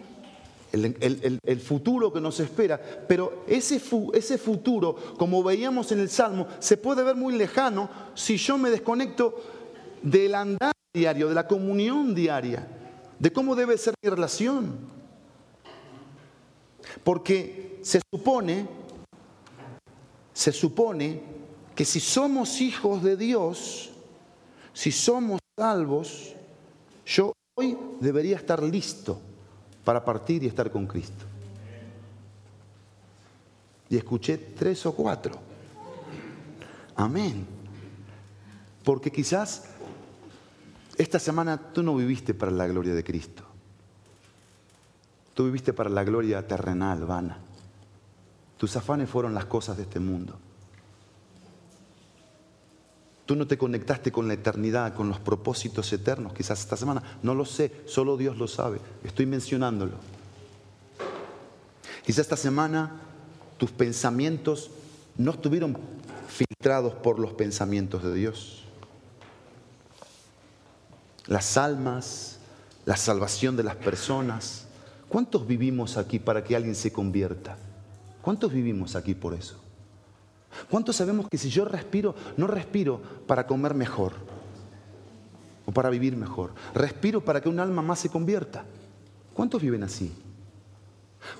el, futuro que nos espera, pero ese, ese futuro, como veíamos en el Salmo, se puede ver muy lejano si yo me desconecto del andar diario, de la comunión diaria, de cómo debe ser mi relación. Porque se supone, se supone que si somos hijos de Dios, si somos salvos, yo hoy debería estar listo para partir y estar con Cristo. Y escuché tres o cuatro. Amén. Porque quizás esta semana tú no viviste para la gloria de Cristo. Tú viviste para la gloria terrenal, vana. Tus afanes fueron las cosas de este mundo. Tú no te conectaste con la eternidad, con los propósitos eternos, quizás esta semana. No lo sé, solo Dios lo sabe. Estoy mencionándolo. Quizás esta semana tus pensamientos no estuvieron filtrados por los pensamientos de Dios. Las almas, la salvación de las personas. ¿Cuántos vivimos aquí para que alguien se convierta? ¿Cuántos vivimos aquí por eso? ¿Cuántos sabemos que si yo respiro, no respiro para comer mejor o para vivir mejor? Respiro para que un alma más se convierta. ¿Cuántos viven así?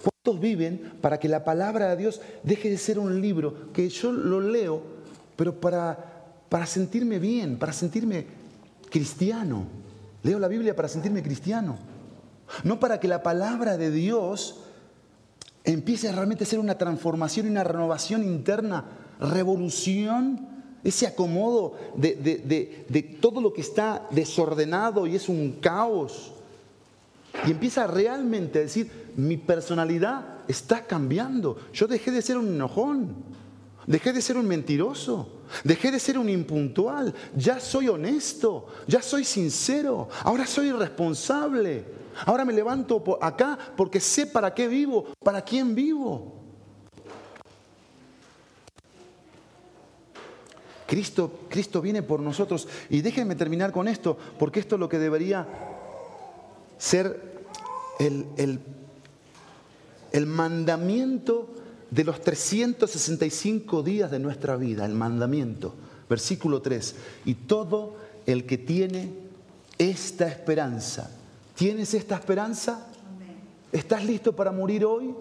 ¿Cuántos viven para que la palabra de Dios deje de ser un libro que yo lo leo, pero para, para sentirme bien, para sentirme cristiano? Leo la Biblia para sentirme cristiano. No para que la palabra de Dios empiece realmente a ser una transformación y una renovación interna revolución, ese acomodo de, todo lo que está desordenado y es un caos. Y empieza realmente a decir, mi personalidad está cambiando. Yo dejé de ser un enojón, dejé de ser un mentiroso, dejé de ser un impuntual. Ya soy honesto, ya soy sincero, ahora soy responsable. Ahora me levanto acá porque sé para qué vivo, para quién vivo. Cristo, Cristo viene por nosotros. Y déjenme terminar con esto, porque esto es lo que debería ser el, el, el mandamiento de los 365 días de nuestra vida, el mandamiento. Versículo 3. Y todo el que tiene esta esperanza, ¿tienes esta esperanza? ¿Estás listo para morir hoy?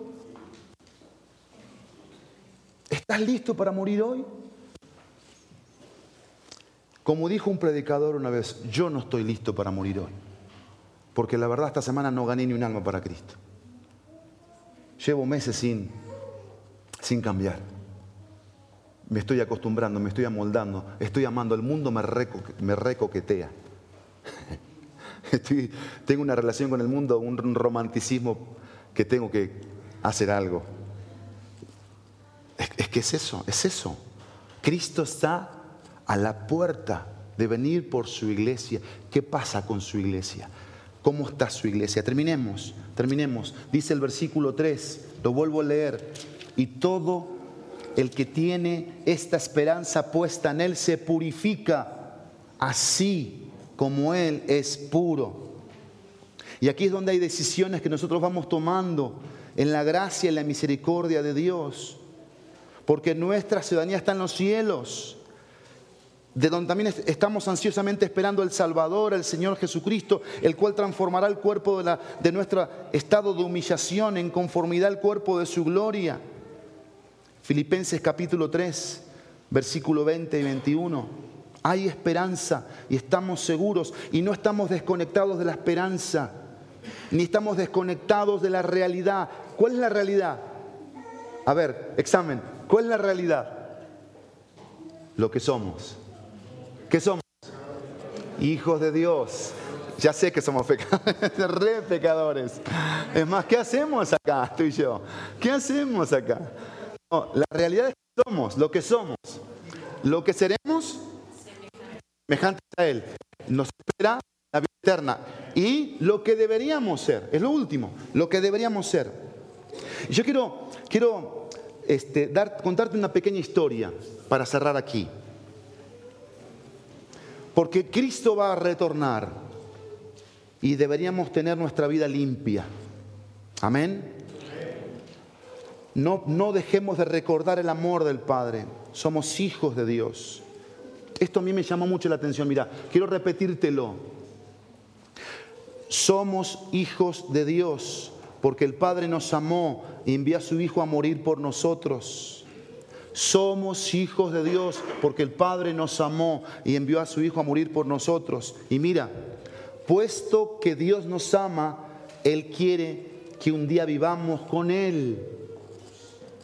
¿Estás listo para morir hoy? Como dijo un predicador una vez, yo no estoy listo para morir hoy, porque la verdad esta semana no gané ni un alma para Cristo. Llevo meses sin, sin cambiar. Me estoy acostumbrando, me estoy amoldando, estoy amando. El mundo me, me recoquetea. (laughs) tengo una relación con el mundo, un romanticismo que tengo que hacer algo. es que es eso, es eso. Cristo está a la puerta de venir por su iglesia. ¿Qué pasa con su iglesia? ¿Cómo está su iglesia? Terminemos, terminemos. Dice el versículo 3, lo vuelvo a leer. Y todo el que tiene esta esperanza puesta en Él se purifica, así como Él es puro. Y aquí es donde hay decisiones que nosotros vamos tomando en la gracia y la misericordia de Dios. Porque nuestra ciudadanía está en los cielos, de donde también estamos ansiosamente esperando el Salvador, el Señor Jesucristo, el cual transformará el cuerpo de, la, nuestro estado de humillación en conformidad al cuerpo de su gloria. Filipenses capítulo 3, versículo 20 y 21. Hay esperanza y estamos seguros y no estamos desconectados de la esperanza, ni estamos desconectados de la realidad. ¿Cuál es la realidad? A ver, examen. ¿Cuál es la realidad? Lo que somos. ¿Qué somos? Hijos de Dios. Ya sé que somos pecadores, (laughs) re pecadores. Es más, ¿qué hacemos acá, tú y yo? ¿Qué hacemos acá? la realidad es que somos lo que somos. Lo que seremos, semejantes a Él. Nos espera la vida eterna. Y lo que deberíamos ser, es lo último, lo que deberíamos ser. Yo quiero, quiero este, dar, contarte una pequeña historia para cerrar aquí. Porque Cristo va a retornar y deberíamos tener nuestra vida limpia. Amén. No, no dejemos de recordar el amor del Padre. Somos hijos de Dios. Esto a mí me llamó mucho la atención. Mira, quiero repetírtelo. Somos hijos de Dios porque el Padre nos amó y envió a su Hijo a morir por nosotros. Somos hijos de Dios porque el Padre nos amó y envió a su Hijo a morir por nosotros. Y mira, puesto que Dios nos ama, Él quiere que un día vivamos con Él.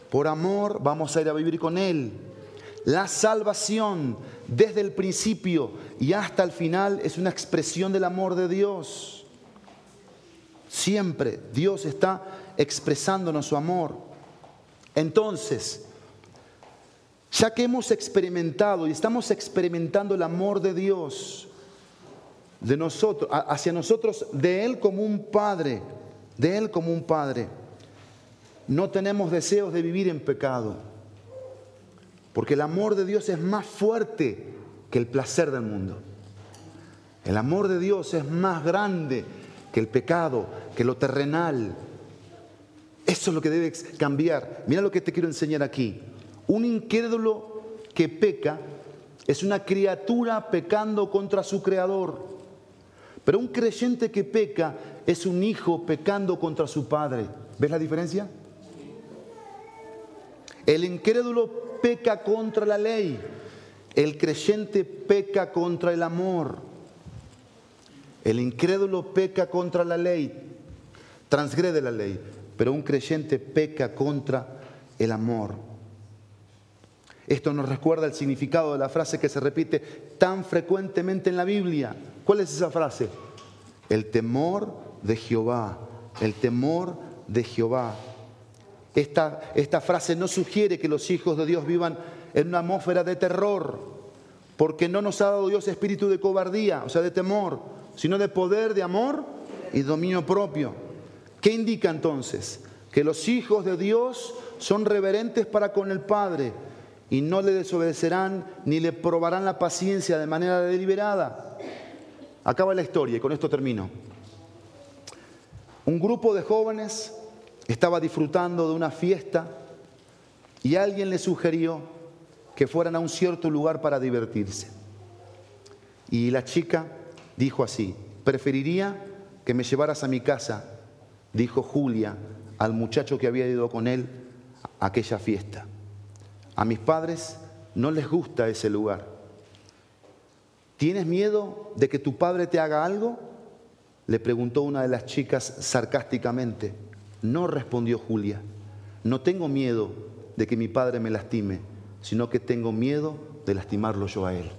Por amor vamos a ir a vivir con Él. La salvación desde el principio y hasta el final es una expresión del amor de Dios. Siempre Dios está expresándonos su amor. Entonces, ya que hemos experimentado y estamos experimentando el amor de Dios de nosotros hacia nosotros de él como un padre, de él como un padre. No tenemos deseos de vivir en pecado. Porque el amor de Dios es más fuerte que el placer del mundo. El amor de Dios es más grande que el pecado, que lo terrenal. Eso es lo que debe cambiar. Mira lo que te quiero enseñar aquí. Un incrédulo que peca es una criatura pecando contra su creador. Pero un creyente que peca es un hijo pecando contra su padre. ¿Ves la diferencia? El incrédulo peca contra la ley. El creyente peca contra el amor. El incrédulo peca contra la ley, transgrede la ley, pero un creyente peca contra el amor. Esto nos recuerda el significado de la frase que se repite tan frecuentemente en la Biblia. ¿Cuál es esa frase? El temor de Jehová, el temor de Jehová. Esta, esta frase no sugiere que los hijos de Dios vivan en una atmósfera de terror, porque no nos ha dado Dios espíritu de cobardía, o sea, de temor, sino de poder, de amor y dominio propio. ¿Qué indica entonces? Que los hijos de Dios son reverentes para con el Padre y no le desobedecerán ni le probarán la paciencia de manera deliberada. Acaba la historia y con esto termino. Un grupo de jóvenes estaba disfrutando de una fiesta y alguien le sugirió que fueran a un cierto lugar para divertirse. Y la chica dijo así, preferiría que me llevaras a mi casa, dijo Julia al muchacho que había ido con él a aquella fiesta. A mis padres no les gusta ese lugar. ¿Tienes miedo de que tu padre te haga algo? Le preguntó una de las chicas sarcásticamente. No respondió Julia. No tengo miedo de que mi padre me lastime, sino que tengo miedo de lastimarlo yo a él.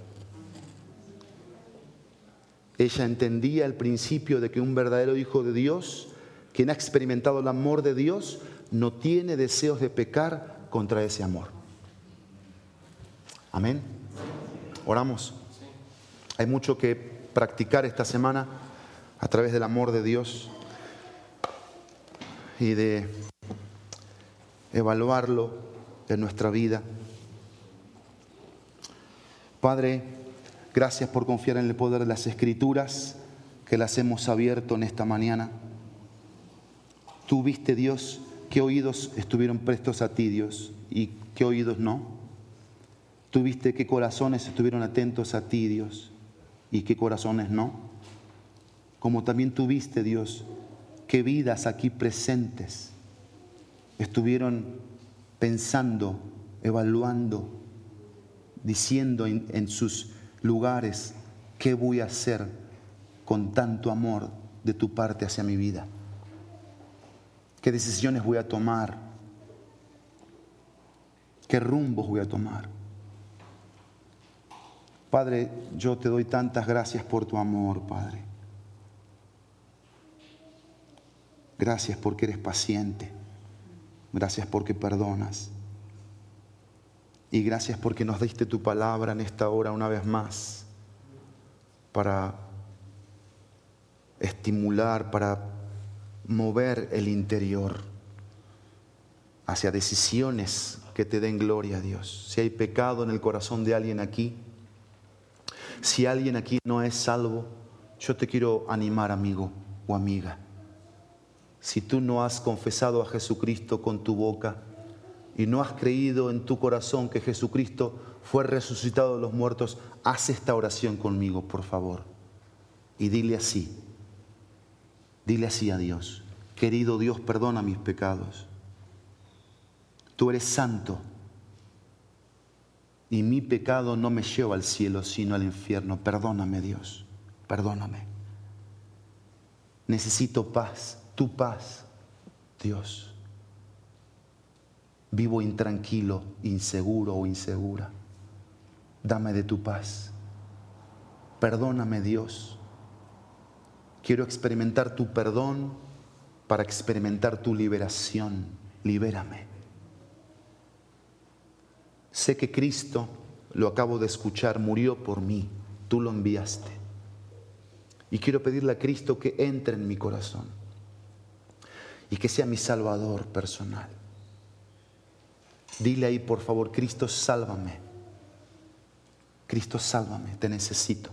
Ella entendía el principio de que un verdadero hijo de Dios, quien ha experimentado el amor de Dios, no tiene deseos de pecar contra ese amor. Amén. Oramos. Hay mucho que practicar esta semana a través del amor de Dios y de evaluarlo en nuestra vida. Padre, gracias por confiar en el poder de las escrituras que las hemos abierto en esta mañana. Tú viste, Dios, qué oídos estuvieron prestos a ti, Dios, y qué oídos no. Tú viste qué corazones estuvieron atentos a ti, Dios, y qué corazones no. Como también tú viste, Dios, qué vidas aquí presentes estuvieron pensando, evaluando, diciendo en, en sus lugares, ¿qué voy a hacer con tanto amor de tu parte hacia mi vida? ¿Qué decisiones voy a tomar? ¿Qué rumbos voy a tomar? Padre, yo te doy tantas gracias por tu amor, Padre. Gracias porque eres paciente. Gracias porque perdonas. Y gracias porque nos diste tu palabra en esta hora una vez más para estimular, para mover el interior hacia decisiones que te den gloria a Dios. Si hay pecado en el corazón de alguien aquí, si alguien aquí no es salvo, yo te quiero animar, amigo o amiga. Si tú no has confesado a Jesucristo con tu boca y no has creído en tu corazón que Jesucristo fue resucitado de los muertos, haz esta oración conmigo, por favor. Y dile así, dile así a Dios, querido Dios, perdona mis pecados. Tú eres santo y mi pecado no me lleva al cielo, sino al infierno. Perdóname, Dios, perdóname. Necesito paz, tu paz, Dios. Vivo intranquilo, inseguro o insegura. Dame de tu paz. Perdóname, Dios. Quiero experimentar tu perdón para experimentar tu liberación. Libérame. Sé que Cristo, lo acabo de escuchar, murió por mí, tú lo enviaste. Y quiero pedirle a Cristo que entre en mi corazón y que sea mi salvador personal. Dile ahí, por favor, Cristo, sálvame. Cristo, sálvame, te necesito.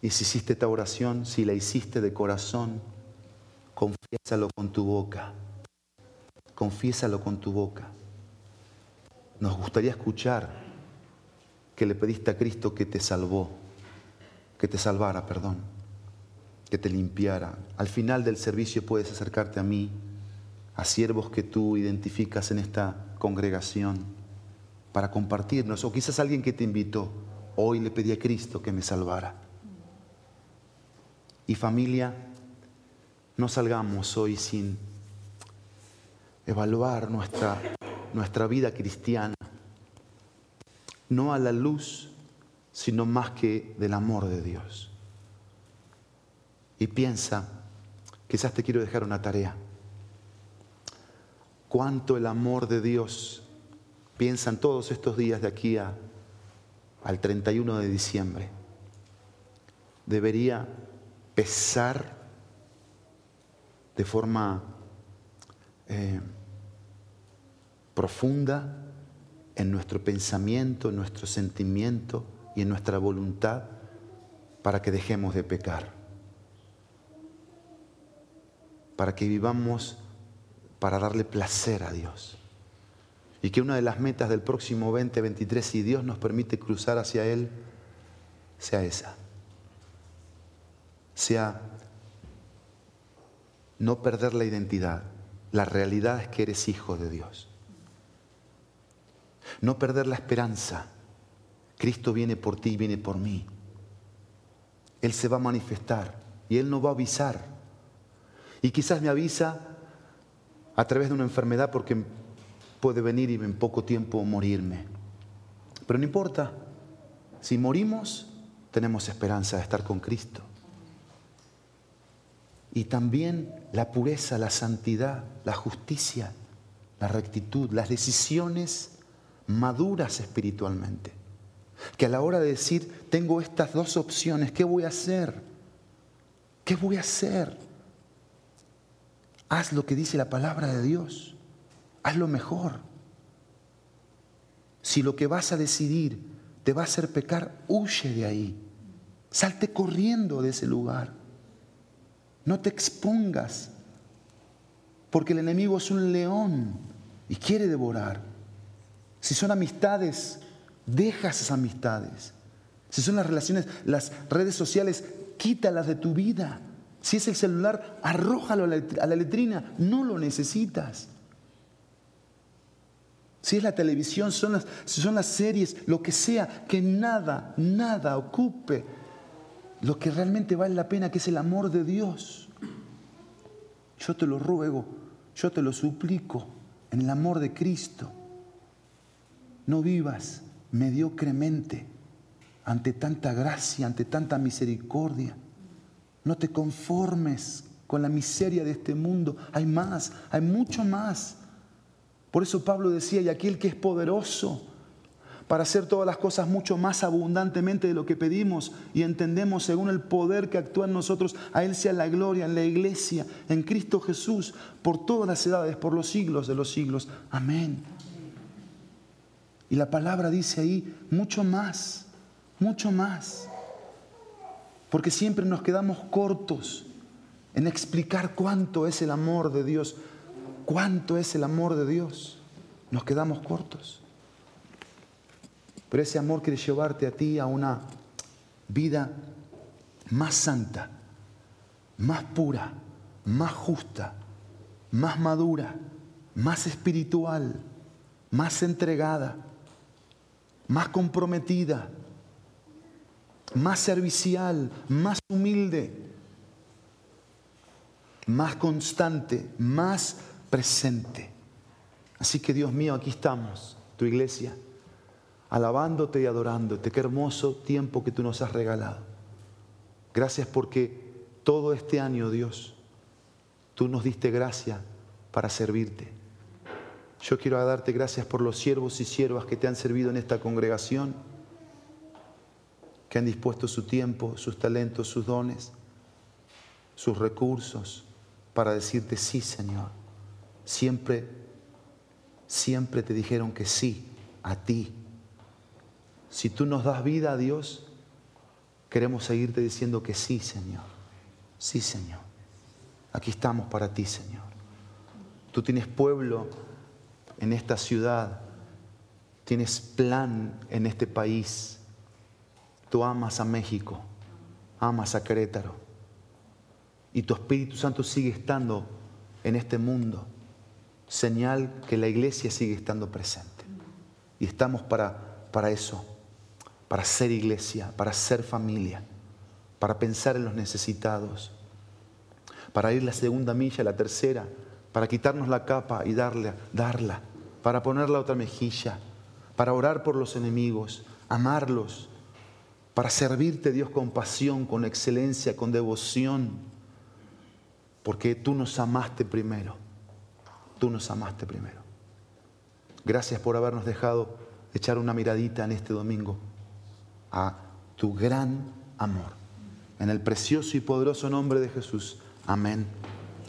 Y si hiciste esta oración, si la hiciste de corazón, confiésalo con tu boca confiésalo con tu boca. Nos gustaría escuchar que le pediste a Cristo que te salvó, que te salvara, perdón, que te limpiara. Al final del servicio puedes acercarte a mí, a siervos que tú identificas en esta congregación, para compartirnos, o quizás alguien que te invitó, hoy le pedí a Cristo que me salvara. Y familia, no salgamos hoy sin evaluar nuestra, nuestra vida cristiana, no a la luz, sino más que del amor de Dios. Y piensa, quizás te quiero dejar una tarea. Cuánto el amor de Dios, piensa en todos estos días de aquí a, al 31 de diciembre, debería pesar de forma eh, profunda en nuestro pensamiento, en nuestro sentimiento y en nuestra voluntad para que dejemos de pecar. Para que vivamos para darle placer a Dios. Y que una de las metas del próximo 2023, si Dios nos permite cruzar hacia Él, sea esa. Sea no perder la identidad. La realidad es que eres hijo de Dios. No perder la esperanza. Cristo viene por ti y viene por mí. Él se va a manifestar y Él nos va a avisar. Y quizás me avisa a través de una enfermedad porque puede venir y en poco tiempo morirme. Pero no importa, si morimos, tenemos esperanza de estar con Cristo. Y también la pureza, la santidad, la justicia, la rectitud, las decisiones maduras espiritualmente. Que a la hora de decir, tengo estas dos opciones, ¿qué voy a hacer? ¿Qué voy a hacer? Haz lo que dice la palabra de Dios. Haz lo mejor. Si lo que vas a decidir te va a hacer pecar, huye de ahí. Salte corriendo de ese lugar. No te expongas, porque el enemigo es un león y quiere devorar. Si son amistades, deja esas amistades. Si son las relaciones, las redes sociales, quítalas de tu vida. Si es el celular, arrójalo a la letrina, no lo necesitas. Si es la televisión, son las, si son las series, lo que sea, que nada, nada ocupe lo que realmente vale la pena, que es el amor de Dios. Yo te lo ruego, yo te lo suplico en el amor de Cristo. No vivas mediocremente ante tanta gracia, ante tanta misericordia. No te conformes con la miseria de este mundo. Hay más, hay mucho más. Por eso Pablo decía, y aquel que es poderoso para hacer todas las cosas mucho más abundantemente de lo que pedimos y entendemos según el poder que actúa en nosotros, a Él sea la gloria en la iglesia, en Cristo Jesús, por todas las edades, por los siglos de los siglos. Amén. Y la palabra dice ahí mucho más, mucho más. Porque siempre nos quedamos cortos en explicar cuánto es el amor de Dios, cuánto es el amor de Dios. Nos quedamos cortos. Pero ese amor quiere llevarte a ti a una vida más santa, más pura, más justa, más madura, más espiritual, más entregada, más comprometida, más servicial, más humilde, más constante, más presente. Así que Dios mío, aquí estamos, tu iglesia alabándote y adorándote. Qué hermoso tiempo que tú nos has regalado. Gracias porque todo este año, Dios, tú nos diste gracia para servirte. Yo quiero darte gracias por los siervos y siervas que te han servido en esta congregación, que han dispuesto su tiempo, sus talentos, sus dones, sus recursos para decirte sí, Señor. Siempre, siempre te dijeron que sí a ti si tú nos das vida a Dios, queremos seguirte diciendo que sí, Señor. Sí, Señor. Aquí estamos para ti, Señor. Tú tienes pueblo en esta ciudad. Tienes plan en este país. Tú amas a México. Amas a Querétaro. Y tu Espíritu Santo sigue estando en este mundo. Señal que la iglesia sigue estando presente. Y estamos para, para eso para ser iglesia, para ser familia, para pensar en los necesitados, para ir la segunda milla, la tercera, para quitarnos la capa y darle, darla, para poner la otra mejilla, para orar por los enemigos, amarlos, para servirte Dios con pasión, con excelencia, con devoción, porque tú nos amaste primero, tú nos amaste primero. Gracias por habernos dejado echar una miradita en este domingo a tu gran amor. En el precioso y poderoso nombre de Jesús. Amén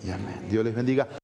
y amén. Dios les bendiga.